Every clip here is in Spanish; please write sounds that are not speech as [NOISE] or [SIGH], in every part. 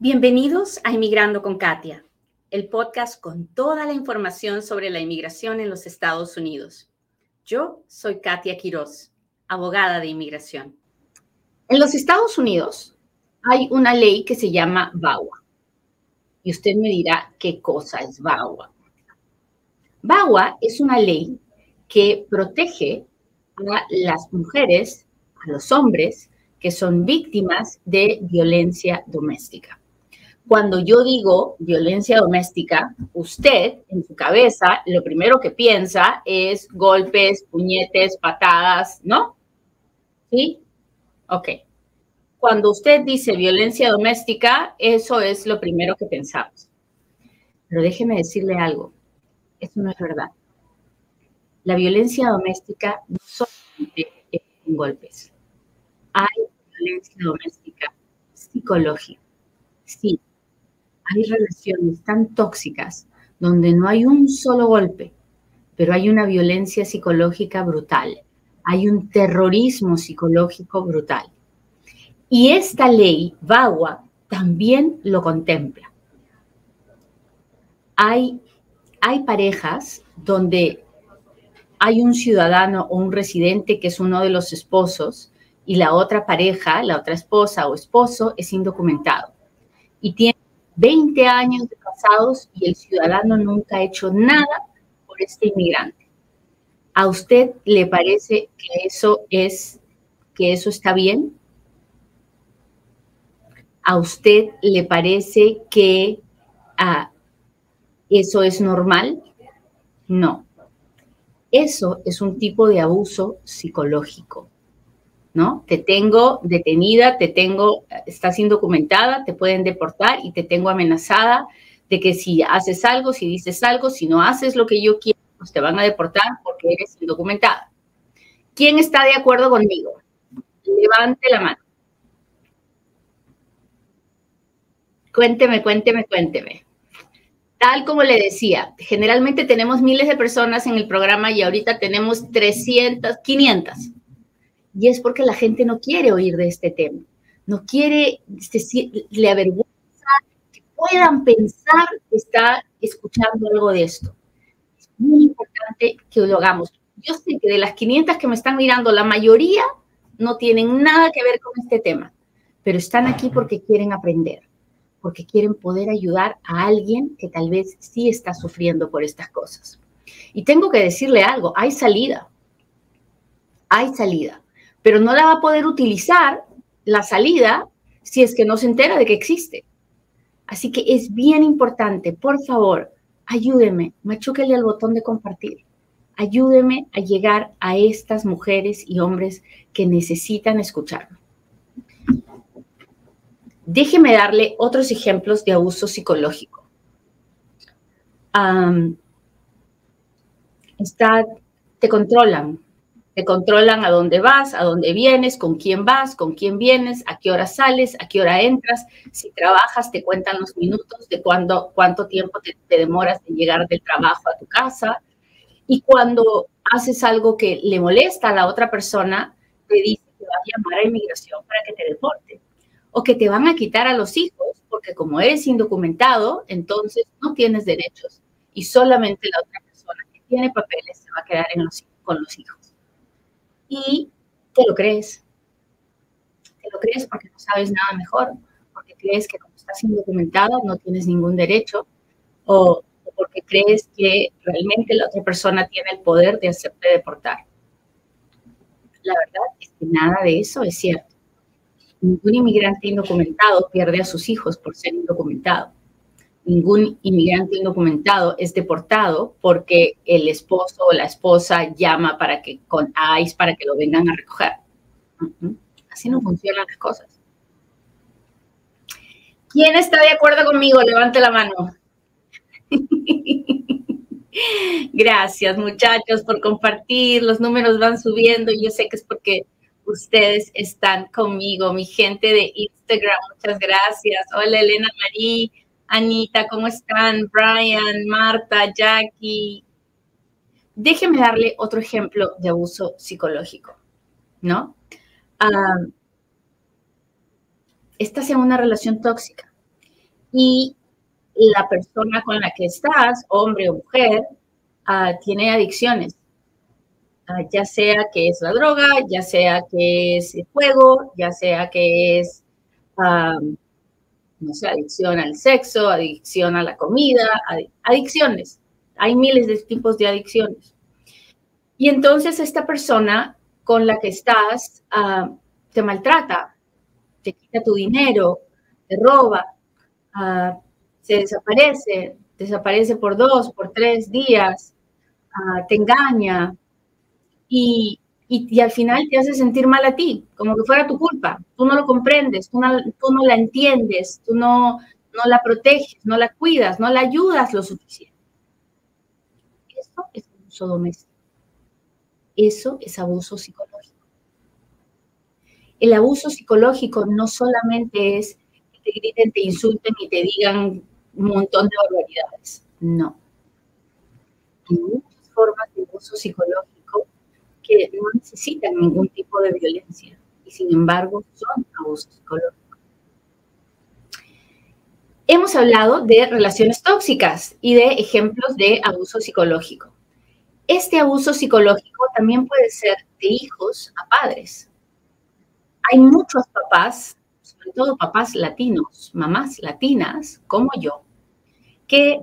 Bienvenidos a Inmigrando con Katia, el podcast con toda la información sobre la inmigración en los Estados Unidos. Yo soy Katia Quiroz, abogada de inmigración. En los Estados Unidos hay una ley que se llama VAWA. Y usted me dirá qué cosa es VAWA. VAWA es una ley que protege a las mujeres, a los hombres que son víctimas de violencia doméstica cuando yo digo violencia doméstica, usted en su cabeza lo primero que piensa es golpes, puñetes, patadas, ¿no? ¿Sí? Ok. Cuando usted dice violencia doméstica, eso es lo primero que pensamos. Pero déjeme decirle algo, eso no es verdad. La violencia doméstica no solamente es en golpes. Hay violencia doméstica psicológica. Sí, hay relaciones tan tóxicas donde no hay un solo golpe, pero hay una violencia psicológica brutal, hay un terrorismo psicológico brutal. Y esta ley, VAWA, también lo contempla. Hay, hay parejas donde hay un ciudadano o un residente que es uno de los esposos y la otra pareja, la otra esposa o esposo es indocumentado y tiene 20 años de casados y el ciudadano nunca ha hecho nada por este inmigrante. ¿A usted le parece que eso es que eso está bien? ¿A usted le parece que ah, eso es normal? No. Eso es un tipo de abuso psicológico. ¿No? Te tengo detenida, te tengo, estás indocumentada, te pueden deportar y te tengo amenazada de que si haces algo, si dices algo, si no haces lo que yo quiero, pues te van a deportar porque eres indocumentada. ¿Quién está de acuerdo conmigo? Levante la mano. Cuénteme, cuénteme, cuénteme. Tal como le decía, generalmente tenemos miles de personas en el programa y ahorita tenemos 300, 500 y es porque la gente no quiere oír de este tema, no quiere, le avergüenza que puedan pensar que está escuchando algo de esto. Es muy importante que lo hagamos. Yo sé que de las 500 que me están mirando, la mayoría no tienen nada que ver con este tema, pero están aquí porque quieren aprender, porque quieren poder ayudar a alguien que tal vez sí está sufriendo por estas cosas. Y tengo que decirle algo, hay salida, hay salida pero no la va a poder utilizar la salida si es que no se entera de que existe. Así que es bien importante, por favor, ayúdeme, machúquele al botón de compartir. Ayúdeme a llegar a estas mujeres y hombres que necesitan escucharme. Déjeme darle otros ejemplos de abuso psicológico. está, te controlan, te controlan a dónde vas, a dónde vienes, con quién vas, con quién vienes, a qué hora sales, a qué hora entras. Si trabajas, te cuentan los minutos de cuándo, cuánto tiempo te, demoras en llegar del trabajo a tu casa. Y cuando haces algo que le molesta a la otra persona, te dice que va a llamar a inmigración para que te deporte. O que te van a quitar a los hijos, porque como eres indocumentado, entonces no tienes derechos. Y solamente la otra persona que tiene papeles se va a quedar con los hijos y te lo crees. Te lo crees porque no sabes nada mejor, porque crees que como estás indocumentada no tienes ningún derecho o, porque crees que realmente la otra persona tiene el poder de hacerte deportar. La verdad es que nada de eso es cierto. Ningún inmigrante indocumentado pierde a sus hijos por ser indocumentado ningún inmigrante indocumentado es deportado porque el esposo o la esposa llama para que con ICE para que lo vengan a recoger. Así no funcionan las cosas. ¿Quién está de acuerdo conmigo? Levante la mano. [LAUGHS] Gracias, muchachos, por compartir. Los números van subiendo. Yo sé que es porque ustedes están conmigo, mi gente de Instagram. Muchas gracias. Hola, Elena Marí. Anita, ¿cómo están? Brian, Marta, Jackie. Déjeme darle otro ejemplo de abuso psicológico, ¿no? estás en una relación tóxica y la persona con la que estás, hombre o mujer, uh, tiene adicciones. Uh, ya sea que es la droga, ya sea que es el juego, ya sea que es, um, no sé, adicción al sexo, adicción a la comida, ad adicciones. Hay miles de tipos de adicciones. Y entonces esta persona con la que estás uh, te maltrata, te quita tu dinero, te roba, uh, se desaparece, desaparece por dos, por tres días, uh, te engaña y, y, al final te hace sentir mal a ti, como que fuera tu culpa. Tú no lo comprendes, tú no, tú no la entiendes, tú no, no la proteges, no la cuidas, no la ayudas lo suficiente. Eso es abuso doméstico. Eso es abuso psicológico. El abuso psicológico no solamente es que te griten, te insulten y te digan un montón de barbaridades. No. Hay muchas formas de abuso psicológico que no necesitan ningún tipo de violencia y sin embargo son abuso psicológico. Hemos hablado de relaciones tóxicas y de ejemplos de abuso psicológico. Este abuso psicológico también puede ser de hijos a padres hay muchos papás, sobre todo papás latinos, mamás latinas como yo, que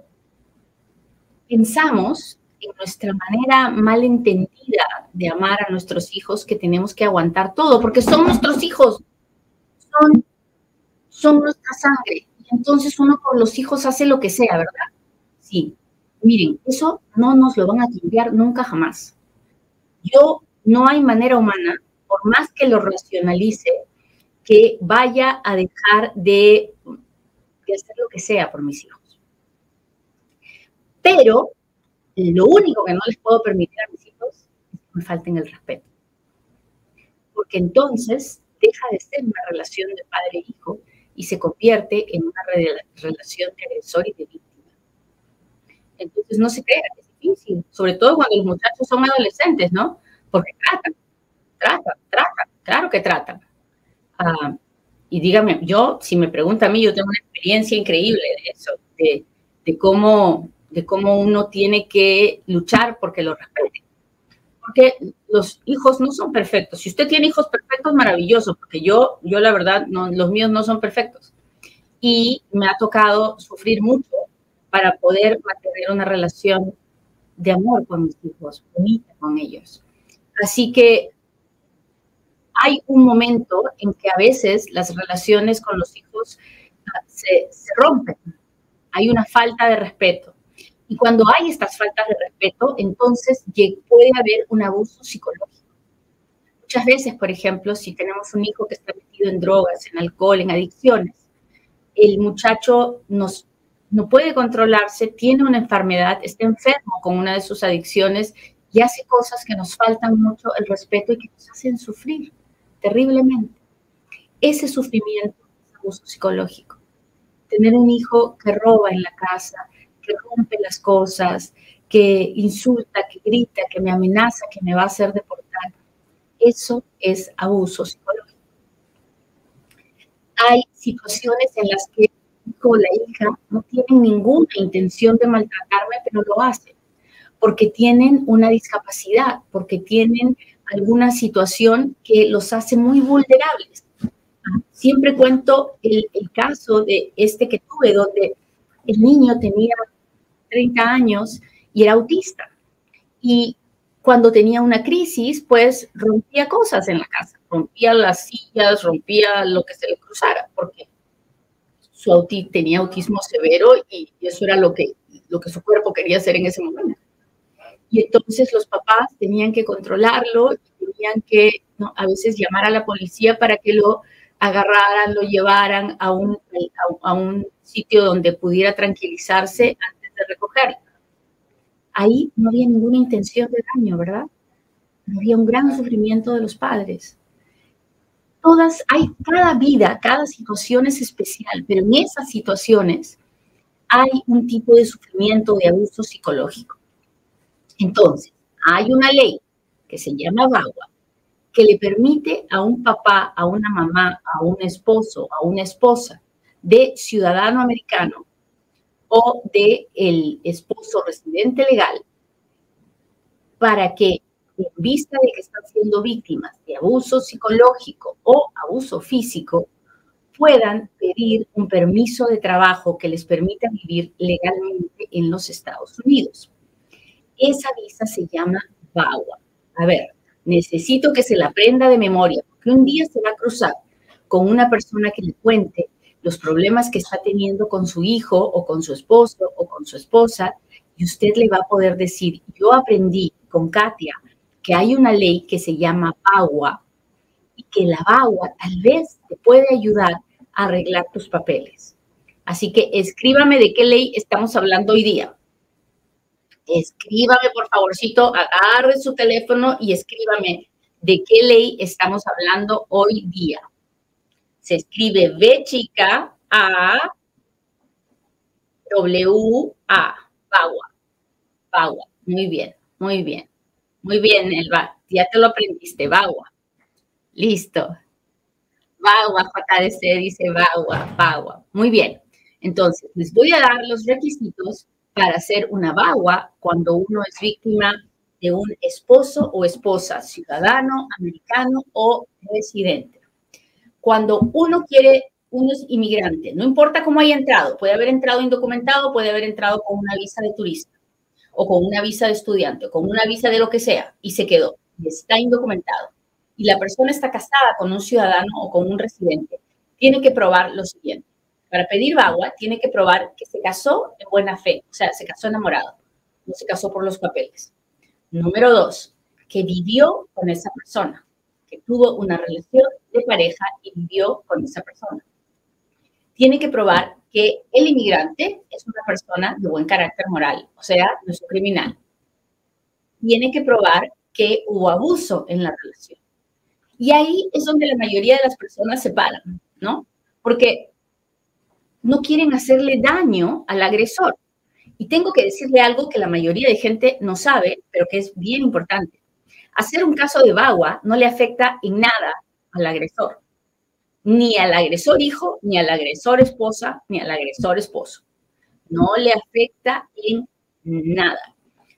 pensamos nuestra manera malentendida de amar a nuestros hijos que tenemos que aguantar todo, porque son nuestros hijos, son, son nuestra sangre. Entonces uno por los hijos hace lo que sea, ¿verdad? Sí. Miren, eso no nos lo van a cambiar nunca jamás. Yo, no hay manera humana por más que lo racionalice, que vaya a dejar de, hacer lo que sea por mis hijos. Pero lo único que no les puedo permitir a mis hijos es que me falten el respeto. Porque entonces deja de ser una relación de padre-hijo y se convierte en una relación de agresor y de víctima. Entonces no se crea, es difícil, sobre todo cuando los muchachos son adolescentes, ¿no? Porque tratan, tratan, tratan, claro que tratan. Uh, y dígame, yo, si me pregunta a mí, yo tengo una experiencia increíble de eso, de, cómo, de cómo uno tiene que luchar porque lo respete. Porque los hijos no son perfectos. Si usted tiene hijos perfectos, maravilloso, porque yo, yo la verdad, los míos no son perfectos. Y me ha tocado sufrir mucho para poder mantener una relación de amor con mis hijos, bonita con ellos. Así que hay un momento en que a veces las relaciones con los hijos ah, se, rompen, hay una falta de respeto. Y cuando hay estas faltas de respeto, entonces puede haber un abuso psicológico. Muchas veces, por ejemplo, si tenemos un hijo que está metido en drogas, en alcohol, en adicciones, el muchacho no puede controlarse, tiene una enfermedad, está enfermo con una de sus adicciones y hace cosas que nos faltan mucho el respeto y que nos hacen sufrir terriblemente. Ese sufrimiento es abuso psicológico. Tener un hijo que roba en la casa, que rompe las cosas, que insulta, que grita, que me amenaza, que me va a hacer deportar. Eso es abuso psicológico. Hay situaciones en las que el hijo o la hija no tienen ninguna intención de maltratarme, pero lo hacen porque tienen una discapacidad, porque tienen alguna situación que los hace muy vulnerables. Siempre cuento el, caso de este que tuve, donde el niño tenía 30 años y era autista. Y cuando tenía una crisis, pues rompía cosas en la casa, rompía las sillas, rompía lo que se le cruzara, porque su auti tenía autismo severo y, eso era lo que, lo que su cuerpo quería hacer en ese momento. Y entonces los papás tenían que controlarlo, tenían que a veces llamar a la policía para que lo agarraran, lo llevaran a un, a, un sitio donde pudiera tranquilizarse de recogerlo. Ahí no había ninguna intención de daño, ¿verdad? No había un gran sufrimiento de los padres. Todas, hay cada vida, cada situación es especial, pero en esas situaciones hay un tipo de sufrimiento, de abuso psicológico. Entonces, hay una ley que se llama VAWA, que le permite a un papá, a una mamá, a un esposo, a una esposa, de ciudadano americano o de el esposo residente legal para que en vista de que están siendo víctimas de abuso psicológico o abuso físico, puedan pedir un permiso de trabajo que les permita vivir legalmente en los Estados Unidos. Esa visa se llama VAWA. A ver, necesito que se la aprenda de memoria, porque un día se va a cruzar con una persona que le cuente los problemas que está teniendo con su hijo o con su esposo o con su esposa, y usted le va a poder decir, yo aprendí con Katia que hay una ley que se llama VAWA y que la VAWA tal vez te puede ayudar a arreglar tus papeles. Así que escríbame de qué ley estamos hablando hoy día. Escríbame, por favorcito, agarre su teléfono y escríbame de qué ley estamos hablando hoy día. Se escribe B chica A W A. VAWA. VAWA. Muy bien, muy bien. Muy bien, Elba. Ya te lo aprendiste, VAWA. Listo. VAWA, JDC dice VAWA, VAWA. Muy bien. Entonces, les voy a dar los requisitos para hacer una VAWA cuando uno es víctima de un esposo o esposa, ciudadano, americano o residente. Cuando uno quiere, uno es inmigrante, no importa cómo haya entrado, puede haber entrado indocumentado, puede haber entrado con una visa de turista o con una visa de estudiante o con una visa de lo que sea y se quedó está indocumentado y la persona está casada con un ciudadano o con un residente, tiene que probar lo siguiente. Para pedir VAWA, tiene que probar que se casó en buena fe, o sea, se casó enamorado, no se casó por los papeles. Número dos, que vivió con esa persona, que tuvo una relación de pareja y vivió con esa persona. Tiene que probar que el inmigrante es una persona de buen carácter moral, o sea, no es un criminal. Tiene que probar que hubo abuso en la relación. Y ahí es donde la mayoría de las personas se paran, ¿no? Porque no quieren hacerle daño al agresor. Y tengo que decirle algo que la mayoría de gente no sabe, pero que es bien importante. Hacer un caso de bagua no le afecta en nada al agresor. Ni al agresor hijo, ni al agresor esposa, ni al agresor esposo. No le afecta en nada.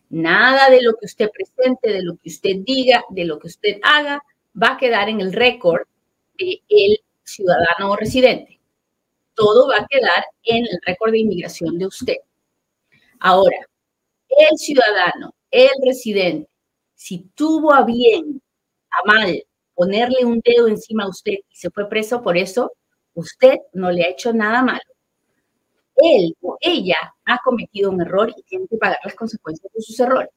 Nada de lo que usted presente, de lo que usted diga, de lo que usted haga, va a quedar en el récord del ciudadano o residente. Todo va a quedar en el récord de inmigración de usted. Ahora, el ciudadano, el residente, si tuvo a bien, a mal, ponerle un dedo encima a usted y se fue preso por eso, usted no le ha hecho nada malo. Él o ella ha cometido un error y tiene que pagar las consecuencias de sus errores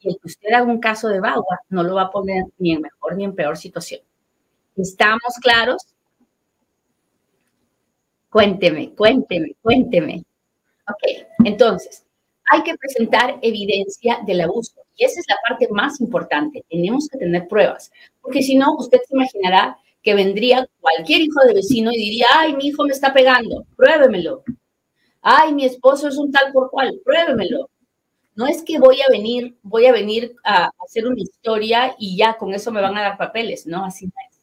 y el que usted haga un caso de Bagua no lo va a poner ni en mejor ni en peor situación. ¿Estamos claros? Cuénteme, cuénteme, cuénteme. Ok, entonces, hay que presentar evidencia del abuso y esa es la parte más importante. Tenemos que tener pruebas, porque si no, usted se imaginará que vendría cualquier hijo de vecino y diría, ay, mi hijo me está pegando, pruébemelo. Ay, mi esposo es un tal por cual, pruébemelo. No es que voy a venir, voy a venir a hacer una historia y ya con eso me van a dar papeles, no, así no es.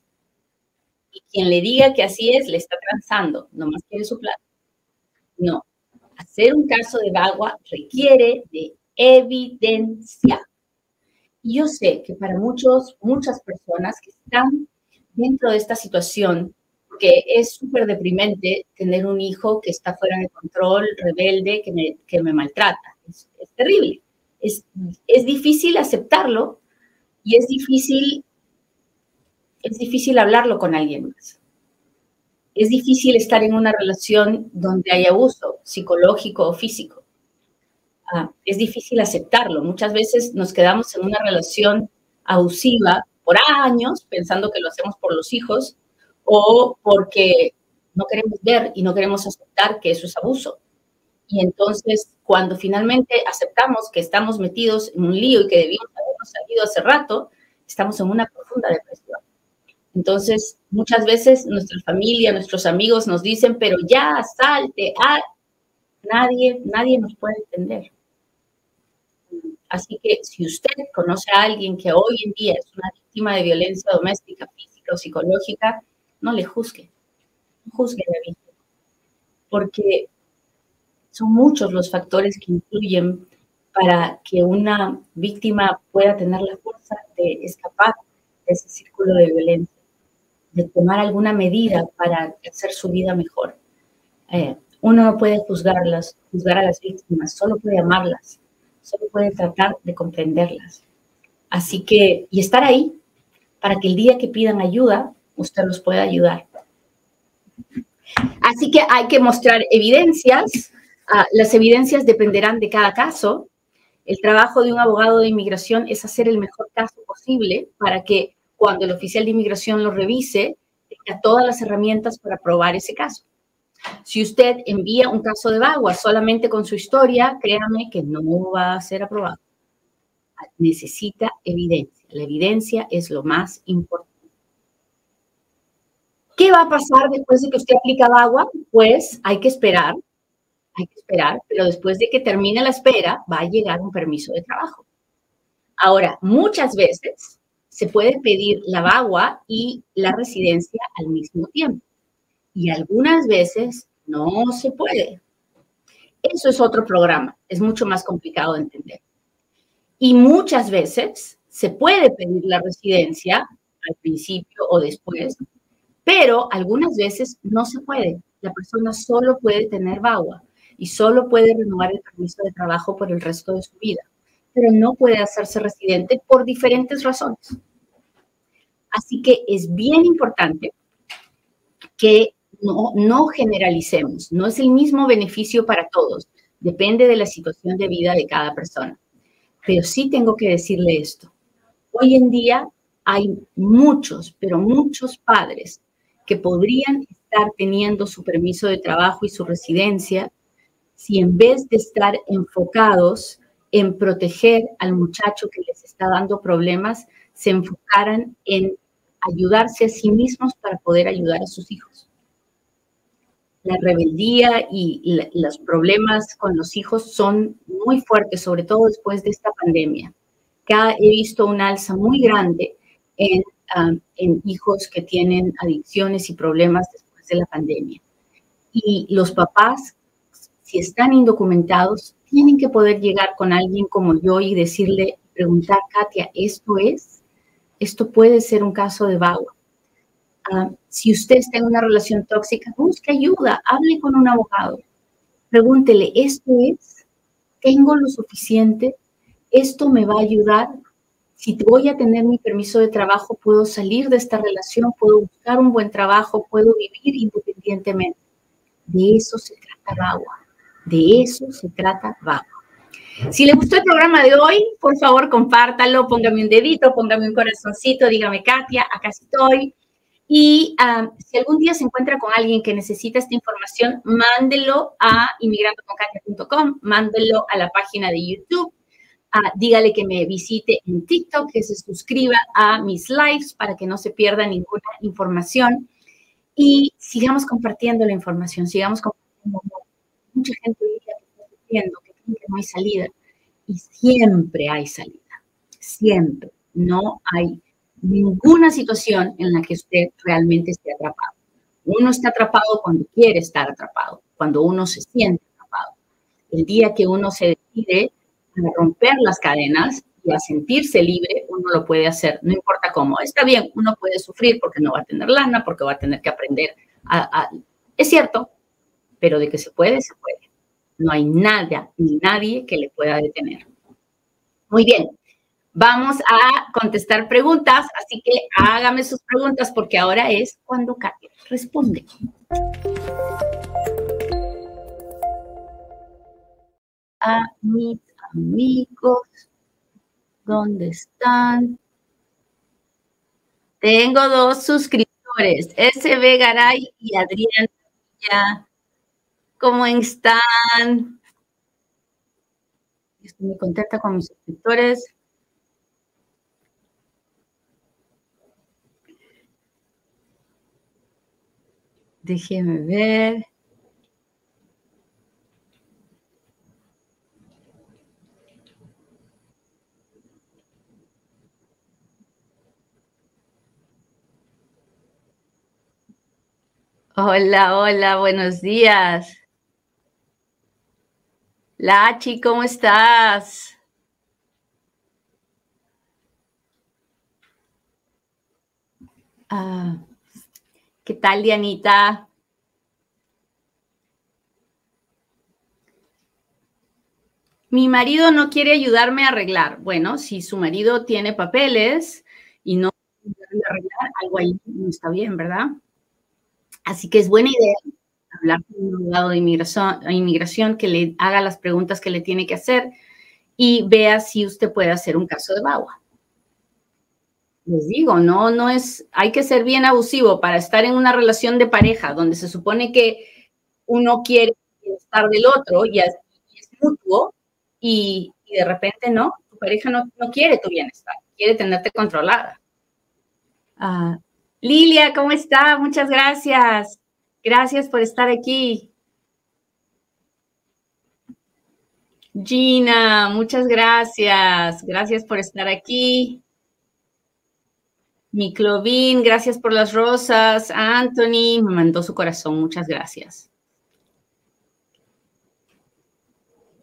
Y quien le diga que así es, le está transando, nomás quiere su plata. No, hacer un caso de Bagua requiere de evidencia. Y yo sé que para muchos, muchas personas que están dentro de esta situación, que es súper deprimente tener un hijo que está fuera de control, rebelde, que me, que me maltrata es, terrible. Es, es, difícil aceptarlo y es difícil, es difícil hablarlo con alguien más. Es difícil estar en una relación donde hay abuso psicológico o físico. Ah, es difícil aceptarlo. Muchas veces nos quedamos en una relación abusiva por años pensando que lo hacemos por los hijos o porque no queremos ver y no queremos aceptar que eso es abuso. Y entonces, cuando finalmente aceptamos que estamos metidos en un lío y que debimos habernos salido hace rato, estamos en una profunda depresión. Entonces, muchas veces nuestra familia, nuestros amigos nos dicen, pero ya, salte, ah, nadie, nadie nos puede entender. Así que si usted conoce a alguien que hoy en día es una víctima de violencia doméstica, física o psicológica, no le juzgue. No juzgue a la víctima. porque son muchos los factores que influyen para que una víctima pueda tener la fuerza de escapar de ese círculo de violencia, de tomar alguna medida para hacer su vida mejor. Eh, uno no puede juzgarlas, juzgar a las víctimas, solo puede amarlas, solo puede tratar de comprenderlas. Así que, y estar ahí para que el día que pidan ayuda, usted los pueda ayudar. Así que hay que mostrar evidencias. Ah, las evidencias dependerán de cada caso. El trabajo de un abogado de inmigración es hacer el mejor caso posible para que cuando el oficial de inmigración lo revise, tenga todas las herramientas para probar ese caso. Si usted envía un caso de Bagua solamente con su historia, créame que no va a ser aprobado. Necesita evidencia. La evidencia es lo más importante. ¿Qué va a pasar después de que usted aplica Bagua? Pues hay que esperar, hay que esperar, pero después de que termine la espera, va a llegar un permiso de trabajo. Ahora, muchas veces se puede pedir la Bagua y la residencia al mismo tiempo y algunas veces no se puede. Eso es otro programa, es mucho más complicado de entender. Y muchas veces se puede pedir la residencia al principio o después, pero algunas veces no se puede. La persona solo puede tener VAWA y solo puede renovar el permiso de trabajo por el resto de su vida, pero no puede hacerse residente por diferentes razones. Así que es bien importante que no, generalicemos, no es el mismo beneficio para todos, depende de la situación de vida de cada persona. Pero sí tengo que decirle esto. Hoy en día hay muchos, pero muchos padres que podrían estar teniendo su permiso de trabajo y su residencia si en vez de estar enfocados en proteger al muchacho que les está dando problemas, se enfocaran en ayudarse a sí mismos para poder ayudar a sus hijos la rebeldía y, los problemas con los hijos son muy fuertes, sobre todo después de esta pandemia. he visto un alza muy grande um, en, hijos que tienen adicciones y problemas después de la pandemia. Y los papás, si están indocumentados, tienen que poder llegar con alguien como yo y decirle, preguntar, Katia, ¿esto es? Esto puede ser un caso de vago Ah, si usted está en una relación tóxica, busque ayuda, hable con un abogado. Pregúntele, ¿esto es? ¿Tengo lo suficiente? ¿Esto me va a ayudar? Si voy a tener mi permiso de trabajo, puedo salir de esta relación, puedo buscar un buen trabajo, puedo vivir independientemente. De eso se trata Bagua. De eso se trata Bagua. Si le gustó el programa de hoy, por favor, compártalo, póngame un dedito, póngame un corazoncito, dígame, Katia, acá estoy. Y si algún día se encuentra con alguien que necesita esta información, mándelo a inmigrandoconcatia.com, mándelo a la página de YouTube, ah, dígale que me visite en TikTok, que se suscriba a mis lives para que no se pierda ninguna información. Y sigamos compartiendo la información, sigamos compartiendo. Mucha gente dice que está sufriendo, que que no hay salida. Y siempre hay salida, siempre. No hay ninguna situación en la que usted realmente esté atrapado. Uno está atrapado cuando quiere estar atrapado, cuando uno se siente atrapado. El día que uno se decide a romper las cadenas y a sentirse libre, uno lo puede hacer, no importa cómo. Está bien, uno puede sufrir porque no va a tener lana, porque va a tener que aprender a... Es cierto, pero de que se puede, se puede. No hay nada ni nadie que le pueda detener. Muy bien, Vamos a contestar preguntas, así que hágame sus preguntas porque ahora es cuando Katia responde. A mis amigos, ¿dónde están? Tengo dos suscriptores, SB Garay y Adrián. ¿Cómo están? Estoy muy contenta con mis suscriptores. Déjeme ver. Hola, hola, buenos días. Lachi, ¿cómo estás? Ah, ¿Qué tal, Dianita? Mi marido no quiere ayudarme a arreglar. Bueno, si su marido tiene papeles y no quiere arreglar, algo ahí no está bien, ¿verdad? Así que es buena idea hablar con un abogado de inmigración, que le haga las preguntas que le tiene que hacer y vea si usted puede hacer un caso de bagua. Les digo, no, no es, hay que ser bien abusivo para estar en una relación de pareja donde se supone que uno quiere estar del otro y es, mutuo y, de repente no, tu pareja no, quiere tu bienestar, quiere tenerte controlada. Ah, Lilia, ¿cómo está? Muchas gracias. Gracias por estar aquí. Gina, muchas gracias. Gracias por estar aquí. Miclovin, gracias por las rosas. Anthony me mandó su corazón, muchas gracias.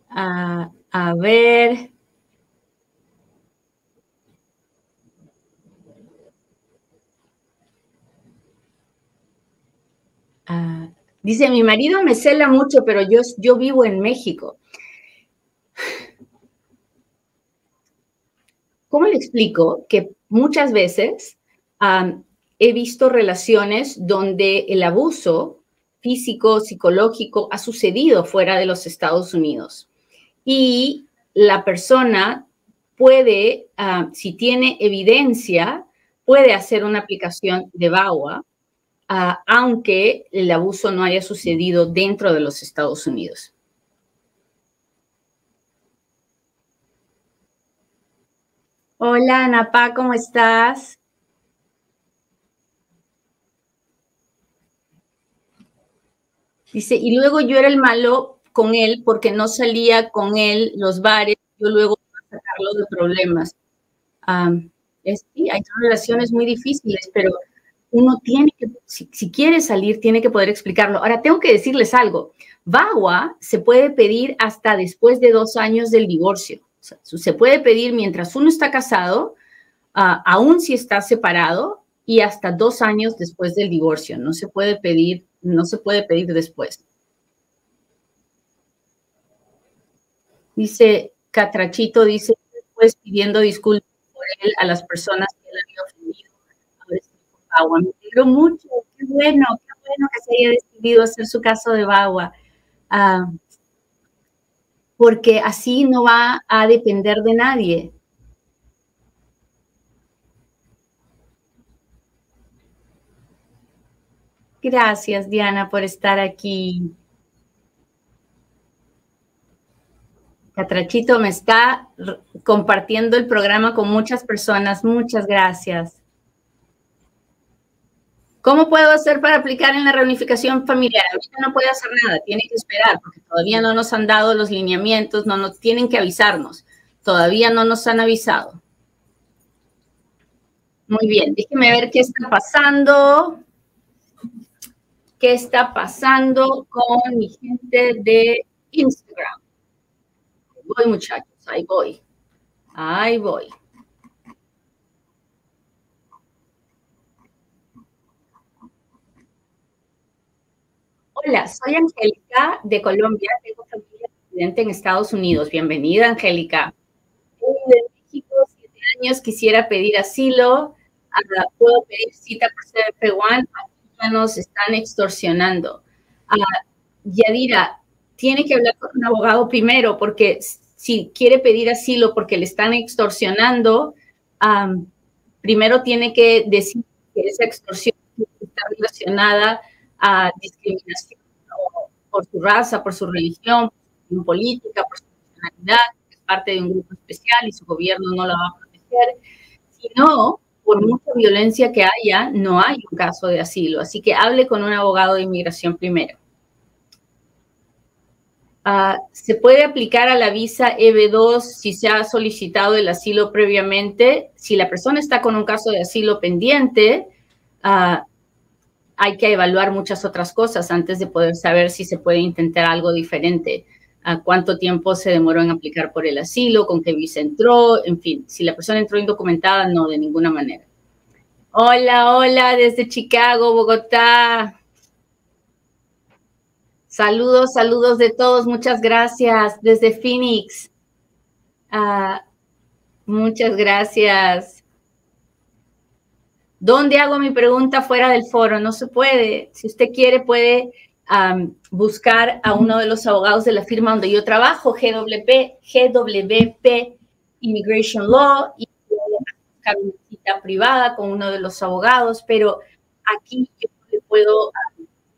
Ah, a ver. Ah, dice, mi marido me cela mucho, pero yo, yo vivo en México. ¿Cómo le explico que muchas veces he visto relaciones donde el abuso físico, psicológico ha sucedido fuera de los Estados Unidos? Y la persona puede, ah, si tiene evidencia, puede hacer una aplicación de VAWA aunque el abuso no haya sucedido dentro de los Estados Unidos. Hola, Napa, ¿cómo estás? Dice, y luego yo era el malo con él porque no salía con él los bares, yo luego sacarlo de problemas. sí, hay relaciones muy difíciles, pero uno tiene que, si, quiere salir, tiene que poder explicarlo. Ahora, tengo que decirles algo. VAWA se puede pedir hasta después de dos años del divorcio. se puede pedir mientras uno está casado, uh, aún si está separado, y hasta dos años después del divorcio. No se puede pedir, no se puede pedir después. Dice Catrachito, dice, después pidiendo disculpas por él a las personas que le había ofendido Bagua. Me alegro mucho, qué bueno, qué bueno que se haya decidido hacer su caso de Bagua. Ah, porque así no va a depender de nadie. Gracias, Diana, por estar aquí. Catrachito me está compartiendo el programa con muchas personas. Muchas gracias. ¿Cómo puedo hacer para aplicar en la reunificación familiar? Ahorita no puede hacer nada, tiene que esperar porque todavía no nos han dado los lineamientos, no nos tienen que avisarnos. Todavía no nos han avisado. Muy bien, déjeme ver qué está pasando. ¿Qué está pasando con mi gente de Instagram? Ahí voy, muchachos, ahí voy. Ahí voy. Hola, soy Angélica de Colombia, tengo familia residente en Estados Unidos. Bienvenida, Angélica. de México, siete años, quisiera pedir asilo. Ah, puedo pedir cita por CBP1, ya nos están extorsionando. Uh, Yadira, tiene que hablar con un abogado primero, porque si quiere pedir asilo porque le están extorsionando, primero tiene que decir que esa extorsión está relacionada a discriminación por su raza, por su religión, por su política, por su nacionalidad, es parte de un grupo especial y su gobierno no la va a proteger, sino por mucha violencia que haya, no hay un caso de asilo. Así que hable con un abogado de inmigración primero. Ah, se puede aplicar a la visa EB2 si se ha solicitado el asilo previamente. Si la persona está con un caso de asilo pendiente, uh, hay que evaluar muchas otras cosas antes de poder saber si se puede intentar algo diferente. a cuánto tiempo se demoró en aplicar por el asilo, con qué visa entró, en fin, si la persona entró indocumentada, no, de ninguna manera. Hola, hola, desde Chicago, Bogotá. Saludos, saludos de todos, muchas gracias. Desde Phoenix. Ah, muchas gracias. ¿Dónde hago mi pregunta fuera del foro? No se puede. Si usted quiere, puede buscar a uno de los abogados de la firma donde yo trabajo, GWP, GWP Immigration Law, y buscar una cita privada con uno de los abogados, pero aquí yo no le puedo,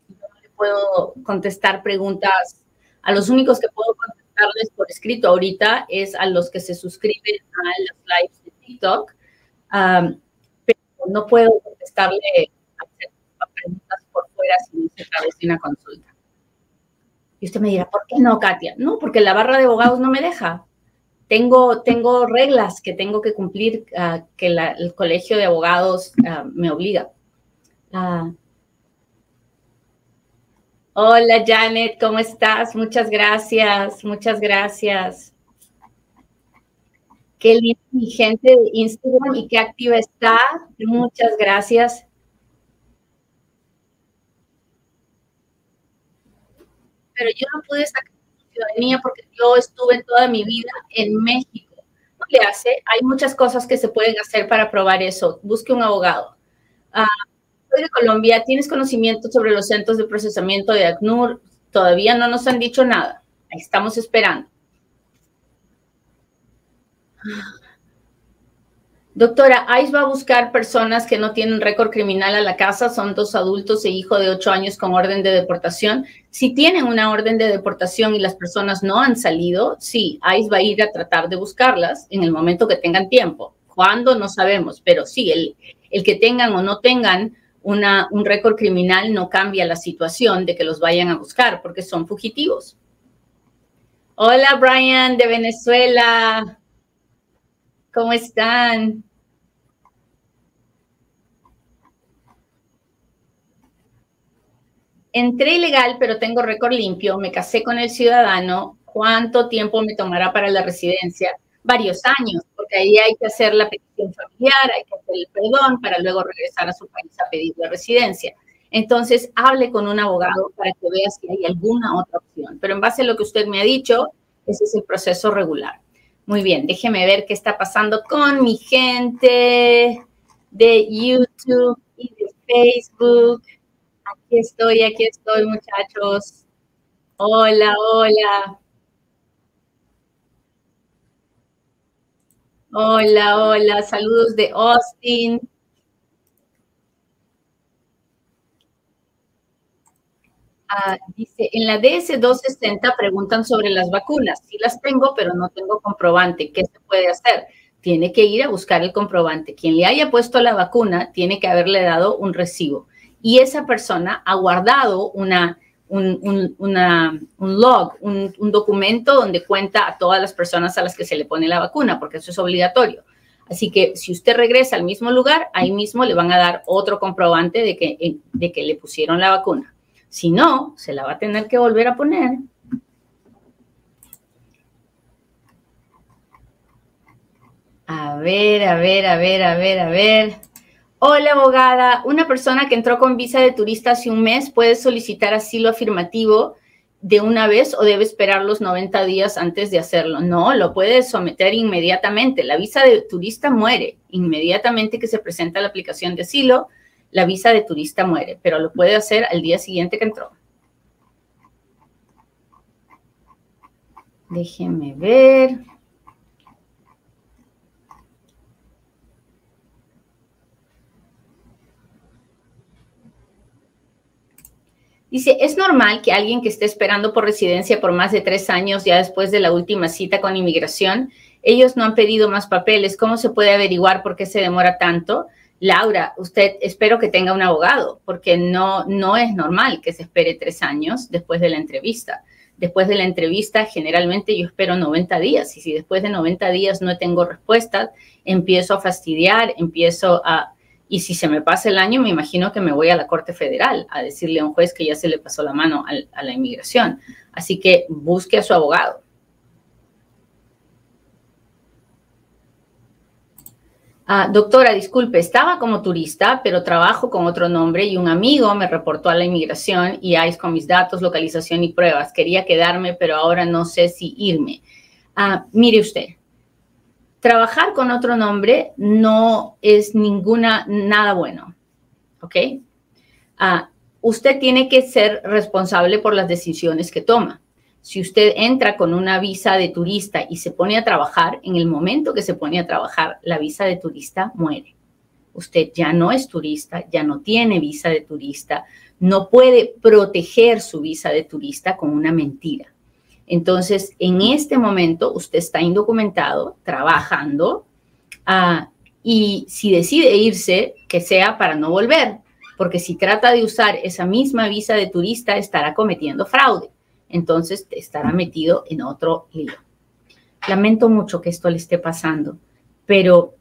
no le puedo contestar preguntas. A los únicos que puedo contestarles por escrito ahorita es a los que se suscriben a los lives de TikTok, no puedo contestarle preguntas por fuera si no se traduce una consulta. Y usted me dirá, ¿por qué no, Katia? No, porque la barra de abogados no me deja. Tengo, tengo reglas que tengo que cumplir, ah, que el colegio de abogados ah, me obliga. Ah. Hola Janet, ¿cómo estás? Muchas gracias, muchas gracias. Qué linda mi gente de Instagram y qué activa está. Muchas gracias. pero yo no pude sacar ciudadanía porque yo estuve toda mi vida en México. No le hace, hay muchas cosas que se pueden hacer para probar eso. Busque un abogado. Ah, soy de Colombia, ¿tienes conocimiento sobre los centros de procesamiento de ACNUR? Todavía no nos han dicho nada. Estamos esperando. Doctora, ICE va a buscar personas que no tienen récord criminal a la casa, son dos adultos e hijo de ocho años con orden de deportación. Si tienen una orden de deportación y las personas no han salido, sí, ICE va a ir a tratar de buscarlas en el momento que tengan tiempo. ¿Cuándo? No sabemos, pero sí, el, el que tengan o no tengan una, un récord criminal no cambia la situación de que los vayan a buscar porque son fugitivos. Hola, Brian de Venezuela. ¿Cómo están? Entré ilegal, pero tengo récord limpio. Me casé con el ciudadano. ¿Cuánto tiempo me tomará para la residencia? Varios años, porque ahí hay que hacer la petición familiar, hay que hacer el perdón para luego regresar a su país a pedir la residencia. Entonces, hable con un abogado para que vea si hay alguna otra opción. Pero en base a lo que usted me ha dicho, ese es el proceso regular. Muy bien, déjeme ver qué está pasando con mi gente de YouTube y de Facebook. Aquí estoy, aquí estoy, muchachos. Hola, hola. Hola, hola, saludos de Austin. Ah, dice, en la DS-260 preguntan sobre las vacunas. Sí las tengo, pero no tengo comprobante. ¿Qué se puede hacer? Tiene que ir a buscar el comprobante. Quien le haya puesto la vacuna tiene que haberle dado un recibo. Y esa persona ha guardado un, log, un, documento donde cuenta a todas las personas a las que se le pone la vacuna, porque eso es obligatorio. Así que si usted regresa al mismo lugar, ahí mismo le van a dar otro comprobante de que, de que le pusieron la vacuna. Si no, se la va a tener que volver a poner. A ver, a ver, a ver, a ver, a ver. Hola, abogada. Una persona que entró con visa de turista hace un mes puede solicitar asilo afirmativo de una vez o debe esperar los 90 días antes de hacerlo. No, lo puede someter inmediatamente. La visa de turista muere inmediatamente que se presenta la aplicación de asilo la visa de turista muere, pero lo puede hacer al día siguiente que entró. Déjeme ver. Dice, es normal que alguien que esté esperando por residencia por más de tres años, ya después de la última cita con inmigración, ellos no han pedido más papeles. ¿Cómo se puede averiguar por qué se demora tanto? Laura, usted espero que tenga un abogado, porque no, no es normal que se espere tres años después de la entrevista. Después de la entrevista, generalmente yo espero 90 días y si después de 90 días no tengo respuestas, empiezo a fastidiar, empiezo a... Y si se me pasa el año, me imagino que me voy a la Corte Federal a decirle a un juez que ya se le pasó la mano a, la inmigración. Así que busque a su abogado. Ah, doctora, disculpe, estaba como turista, pero trabajo con otro nombre y un amigo me reportó a la inmigración y ICE con mis datos, localización y pruebas. Quería quedarme, pero ahora no sé si irme. Ah, mire usted, trabajar con otro nombre no es ninguna, nada bueno, ¿ok? Ah, usted tiene que ser responsable por las decisiones que toma. Si usted entra con una visa de turista y se pone a trabajar, en el momento que se pone a trabajar, la visa de turista muere. Usted ya no es turista, ya no tiene visa de turista, no puede proteger su visa de turista con una mentira. Entonces, en este momento, usted está indocumentado, trabajando, ah, y si decide irse, que sea para no volver, porque si trata de usar esa misma visa de turista, estará cometiendo fraude. Entonces, estará metido en otro lío. Lamento mucho que esto le esté pasando, pero,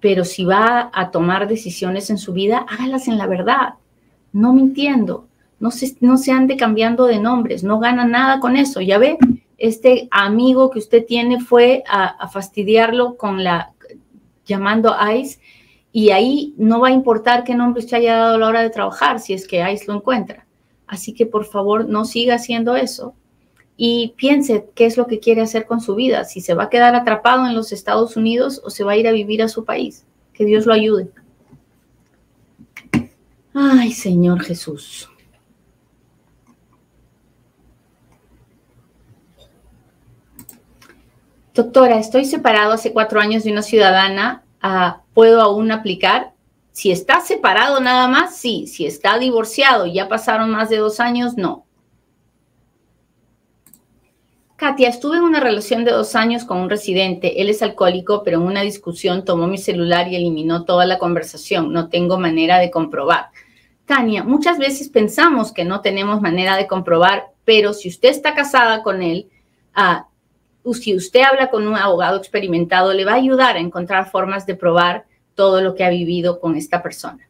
pero si va a tomar decisiones en su vida, hágalas en la verdad, no mintiendo no se, no se ande cambiando de nombres, no gana nada con eso. Ya ve, este amigo que usted tiene fue a, fastidiarlo con la, llamando ICE, y ahí no va a importar qué nombre usted haya dado a la hora de trabajar, si es que ICE lo encuentra. Así que por favor no siga haciendo eso y piense qué es lo que quiere hacer con su vida, si se va a quedar atrapado en los Estados Unidos o se va a ir a vivir a su país. Que Dios lo ayude. Ay, Señor Jesús. Doctora, estoy separado hace cuatro años de una ciudadana. Ah, ¿Puedo aún aplicar? Si está separado nada más, sí. Si está divorciado y ya pasaron más de dos años, no. Katia, estuve en una relación de dos años con un residente. Él es alcohólico, pero en una discusión tomó mi celular y eliminó toda la conversación. No tengo manera de comprobar. Tania, muchas veces pensamos que no tenemos manera de comprobar, pero si usted está casada con él, ah, si usted habla con un abogado experimentado, le va a ayudar a encontrar formas de probar todo lo que ha vivido con esta persona.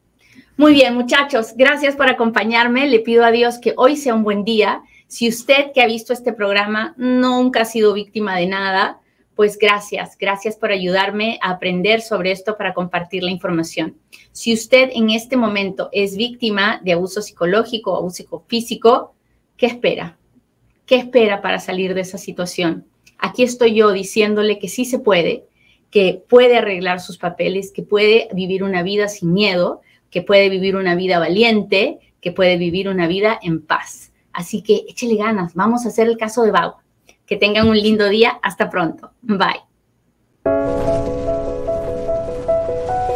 Muy bien, muchachos, gracias por acompañarme. Le pido a Dios que hoy sea un buen día. Si usted que ha visto este programa nunca ha sido víctima de nada, pues gracias, gracias por ayudarme a aprender sobre esto para compartir la información. Si usted en este momento es víctima de abuso psicológico, abuso físico, ¿qué espera? ¿Qué espera para salir de esa situación? Aquí estoy yo diciéndole que sí se puede, que puede arreglar sus papeles, que puede vivir una vida sin miedo, que puede vivir una vida valiente, que puede vivir una vida en paz. Así que échele ganas, vamos a hacer el caso de Bagua. Que tengan un lindo día, hasta pronto. Bye.